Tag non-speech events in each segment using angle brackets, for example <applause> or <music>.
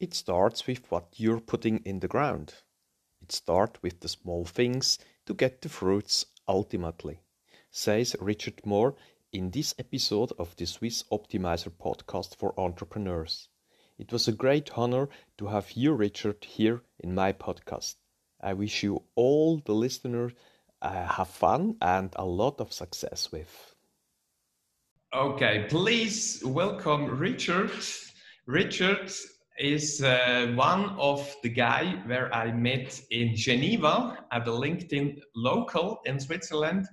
It starts with what you're putting in the ground. It starts with the small things to get the fruits ultimately, says Richard Moore in this episode of the Swiss Optimizer podcast for entrepreneurs. It was a great honor to have you, Richard, here in my podcast. I wish you all the listeners uh, have fun and a lot of success with. Okay, please welcome Richard. Richard is uh, one of the guy where I met in Geneva at the LinkedIn local in Switzerland.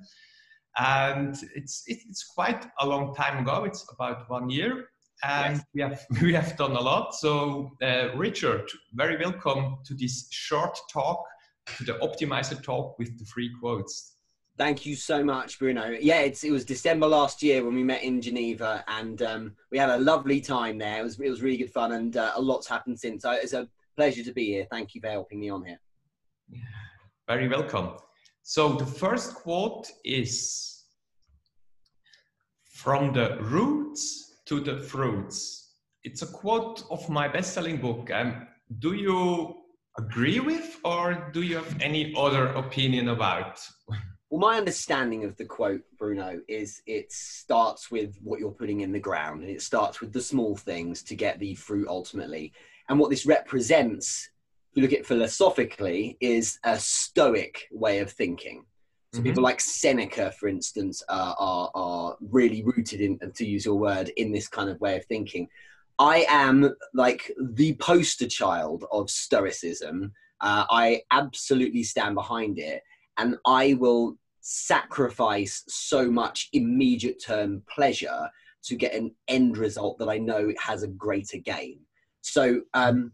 And it's, it's quite a long time ago. It's about one year and yes. we have <laughs> we have done a lot. So, uh, Richard, very welcome to this short talk, to the optimizer talk with the free quotes. Thank you so much, Bruno. Yeah, it was December last year when we met in Geneva, and um, we had a lovely time there. It was it was really good fun, and uh, a lot's happened since. So it's a pleasure to be here. Thank you for helping me on here. Very welcome. So the first quote is from the roots to the fruits. It's a quote of my best-selling book. Um, do you agree with, or do you have any other opinion about? Well, my understanding of the quote, Bruno, is it starts with what you're putting in the ground and it starts with the small things to get the fruit ultimately. And what this represents, if you look at it philosophically, is a stoic way of thinking. So mm-hmm. people like Seneca, for instance, uh, are, are really rooted in, to use your word, in this kind of way of thinking. I am like the poster child of Stoicism. Uh, I absolutely stand behind it and I will sacrifice so much immediate term pleasure to get an end result that I know has a greater gain. So, um,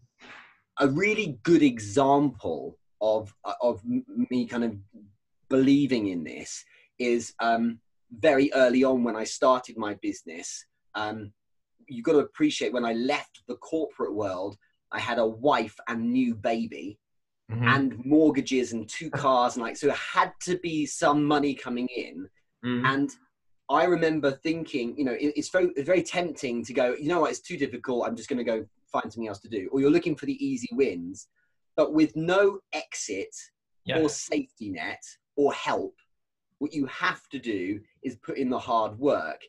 a really good example of of me kind of believing in this is um, very early on when I started my business. Um, you've got to appreciate when I left the corporate world, I had a wife and new baby mm-hmm. and mortgages and two <laughs> cars and like so it had to be some money coming in mm-hmm. and i remember thinking you know it, it's very very tempting to go you know what it's too difficult i'm just going to go find something else to do or you're looking for the easy wins but with no exit yeah. or safety net or help what you have to do is put in the hard work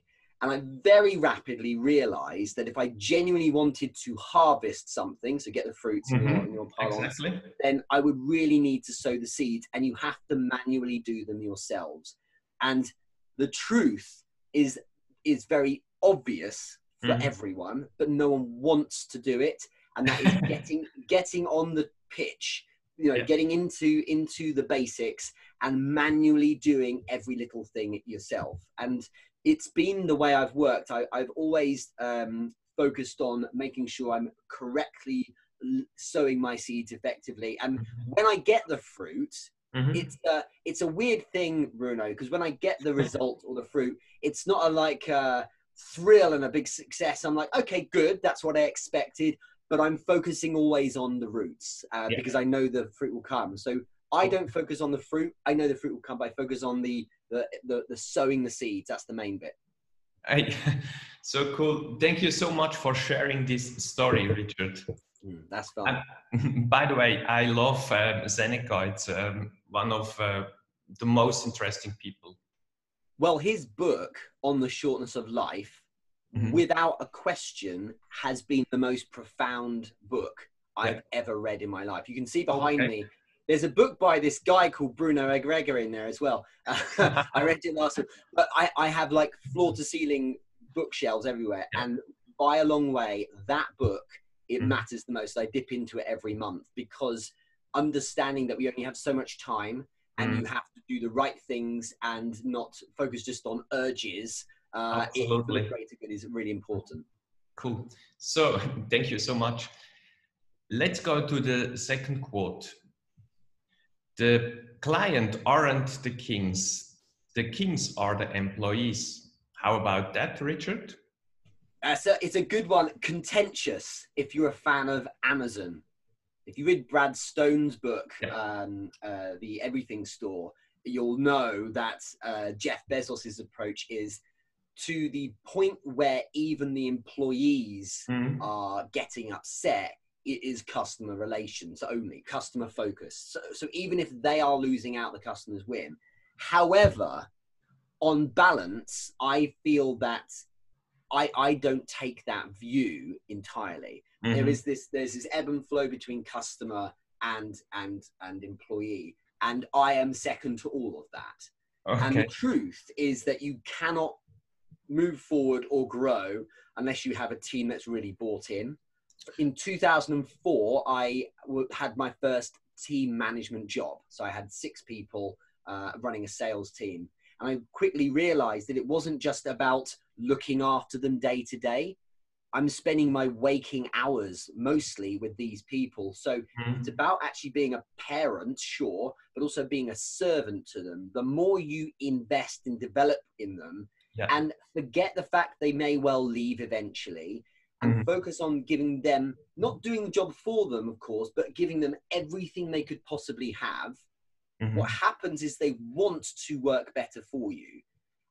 and I very rapidly realized that if I genuinely wanted to harvest something, so get the fruits mm-hmm. in your, in your exactly. then I would really need to sow the seeds, and you have to manually do them yourselves. And the truth is is very obvious for mm-hmm. everyone, but no one wants to do it, and that is <laughs> getting getting on the pitch you know yeah. getting into into the basics and manually doing every little thing yourself and it's been the way I've worked. I, have always um, focused on making sure I'm correctly sowing my seeds effectively. And mm-hmm. when I get the fruit, mm-hmm. it's a, it's a weird thing, Bruno, because when I get the <laughs> result or the fruit, it's not a like a thrill and a big success. I'm like, okay, good, that's what I expected. But I'm focusing always on the roots uh, yeah. because I know the fruit will come. So I don't focus on the fruit. I know the fruit will come, but I focus on the the, the, the sowing the seeds. That's the main bit. I, <laughs> so cool. Thank you so much for sharing this story, Richard. Mm, that's fun. And, <laughs> by the way, I love um, Seneca. It's um, one of uh, the most interesting people. Well, his book on the shortness of life, mm-hmm. without a question, has been the most profound book I've yeah. ever read in my life. You can see behind okay. me there's a book by this guy called Bruno Egreger in there as well. <laughs> I read it last week, but I, I have like floor to ceiling bookshelves everywhere, and by a long way, that book it mm. matters the most. I dip into it every month because understanding that we only have so much time and mm. you have to do the right things and not focus just on urges uh, Absolutely. in greater good is really important. Cool. So <laughs> thank you so much. Let's go to the second quote the client aren't the kings, the kings are the employees. How about that, Richard? Uh, so it's a good one. Contentious if you're a fan of Amazon. If you read Brad Stone's book, yeah. um, uh, The Everything Store, you'll know that uh, Jeff Bezos's approach is to the point where even the employees mm. are getting upset it is customer relations only, customer focused. So, so even if they are losing out, the customers win. However, on balance, I feel that I, I don't take that view entirely. Mhm. There is this there's this ebb and flow between customer and and and employee, and I am second to all of that. And the truth is that you cannot move forward or grow unless you have a team that's really bought in. In 2004, I w- had my first team management job. So I had six people uh, running a sales team. And I quickly realized that it wasn't just about looking after them day to day. I'm spending my waking hours mostly with these people. So Mhm. it's about actually being a parent, sure, but also being a servant to them. The more you invest and develop in them Yeah. and forget the fact they may well leave eventually and Mhm. focus on giving them, not doing the job for them, of course, but giving them everything they could possibly have, Mhm. what happens is they want to work better for you.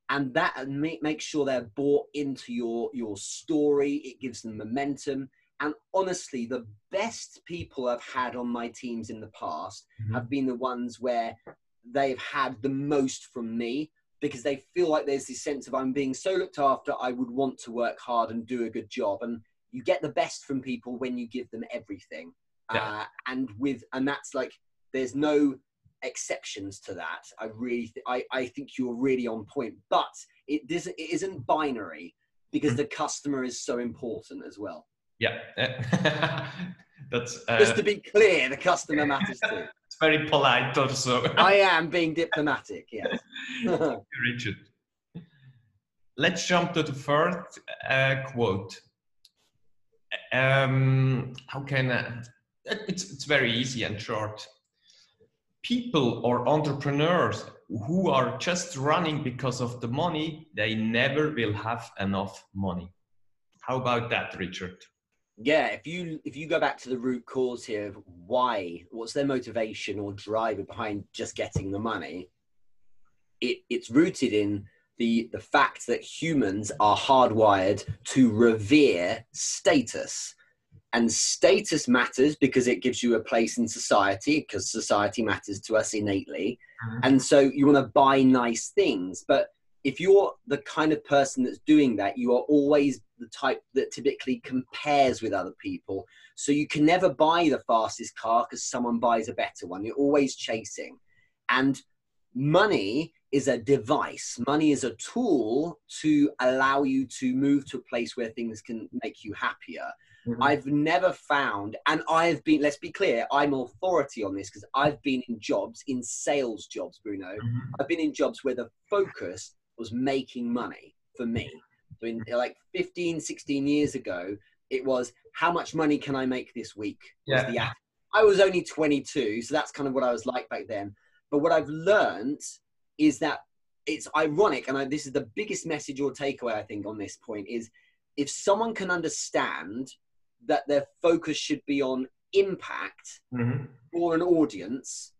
And that and make, make sure they're bought into your, your story. It gives them momentum. And honestly, the best people I've had on my teams in the past Mhm. have been the ones where they've had the most from me because they feel like there's this sense of I'm being so looked after, I would want to work hard and do a good job. And you get the best from people when you give them everything. Yeah. Uh, and with and that's like there's no exceptions to that. I really th- I, I think you're really on point. But it doesn't it isn't binary because Mhm. the customer is so important as well. Yeah. <laughs> That's uh, Just to be clear, the customer matters too. It's very polite also. I <laughs> am being diplomatic, yes. Richard. Let's jump to the first uh, quote. Um, how can I? It's, it's very easy and short. People or entrepreneurs who are just running because of the money, they never will have enough money. How about that, Richard? Yeah if you if you go back to the root cause here of why what's their motivation or driver behind just getting the money it, it's rooted in the the fact that humans are hardwired to revere status. And status matters because it gives you a place in society because society matters to us innately. Mhm. and so you want to buy nice things. But if you're the kind of person that's doing that, you are always the type that typically compares with other people. So you can never buy the fastest car because someone buys a better one. You're always chasing. And money is a device, money is a tool to allow you to move to a place where things can make you happier. Mhm. I've never found, and I've been, let's be clear, I'm authority on this because I've been in jobs, in sales jobs, Bruno. Mhm. I've been in jobs where the focus was making money for me. So in like 15, 16 years ago, it was how much money can I make this week? Yeah. I was only 22, so that's kind of what I was like back then. But what I've learned is that it's ironic, and I, this is the biggest message or takeaway I think on this point is if someone can understand that their focus should be on impact Mhm. for an audience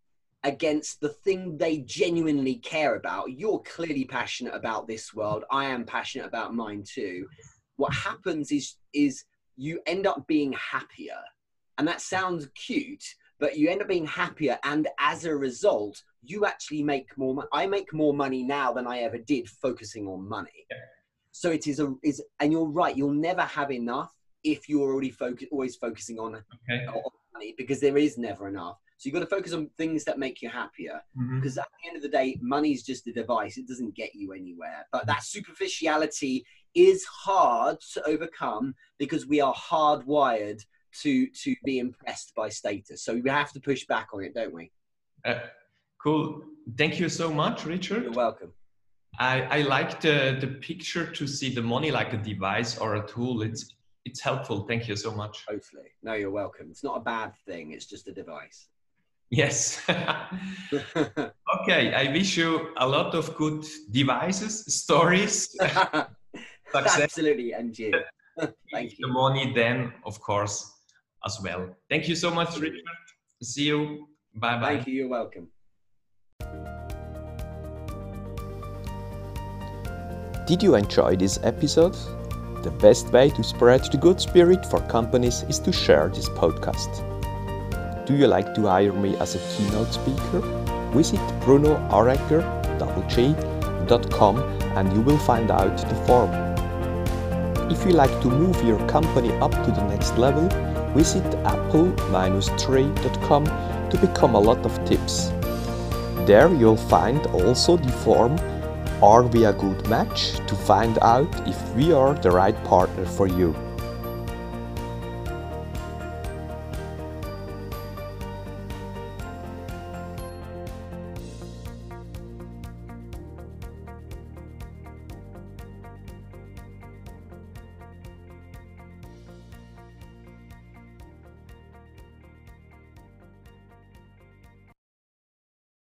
against the thing they genuinely care about. You're clearly passionate about this world. I am passionate about mine too. What happens is is you end up being happier. And that sounds cute, but you end up being happier and as a result, you actually make more money. I make more money now than I ever did focusing on money. So it is a is and you're right, you'll never have enough if you're already focus, always focusing on Okay. on money because there is never enough. So you've got to focus on things that make you happier because at the end of the day, money's just a device. It doesn't get you anywhere. But that superficiality is hard to overcome because we are hardwired to to be impressed by status. So we have to push back on it, don't we? Uh, cool. Thank you so much, Richard. You're welcome. I, I like the, the picture to see the money like a device or a tool. It's it's helpful. Thank you so much. Totally. No, you're welcome. It's not a bad thing. It's just a device. Yes. <laughs> okay. I wish you a lot of good devices, stories, <laughs> success. Absolutely, and <laughs> you. Thank The money then, of course, as well. Thank you so much, Richard. See you. Bye bye. Thank you. You're welcome. Did you enjoy this episode? The best way to spread the good spirit for companies is to share this podcast. Do you like to hire me as a keynote speaker? Visit brunoarecker.com and you will find out the form. If you like to move your company up to the next level, visit apple-tree.com to become a lot of tips. There you'll find also the form Are we a good match to find out if we are the right partner for you.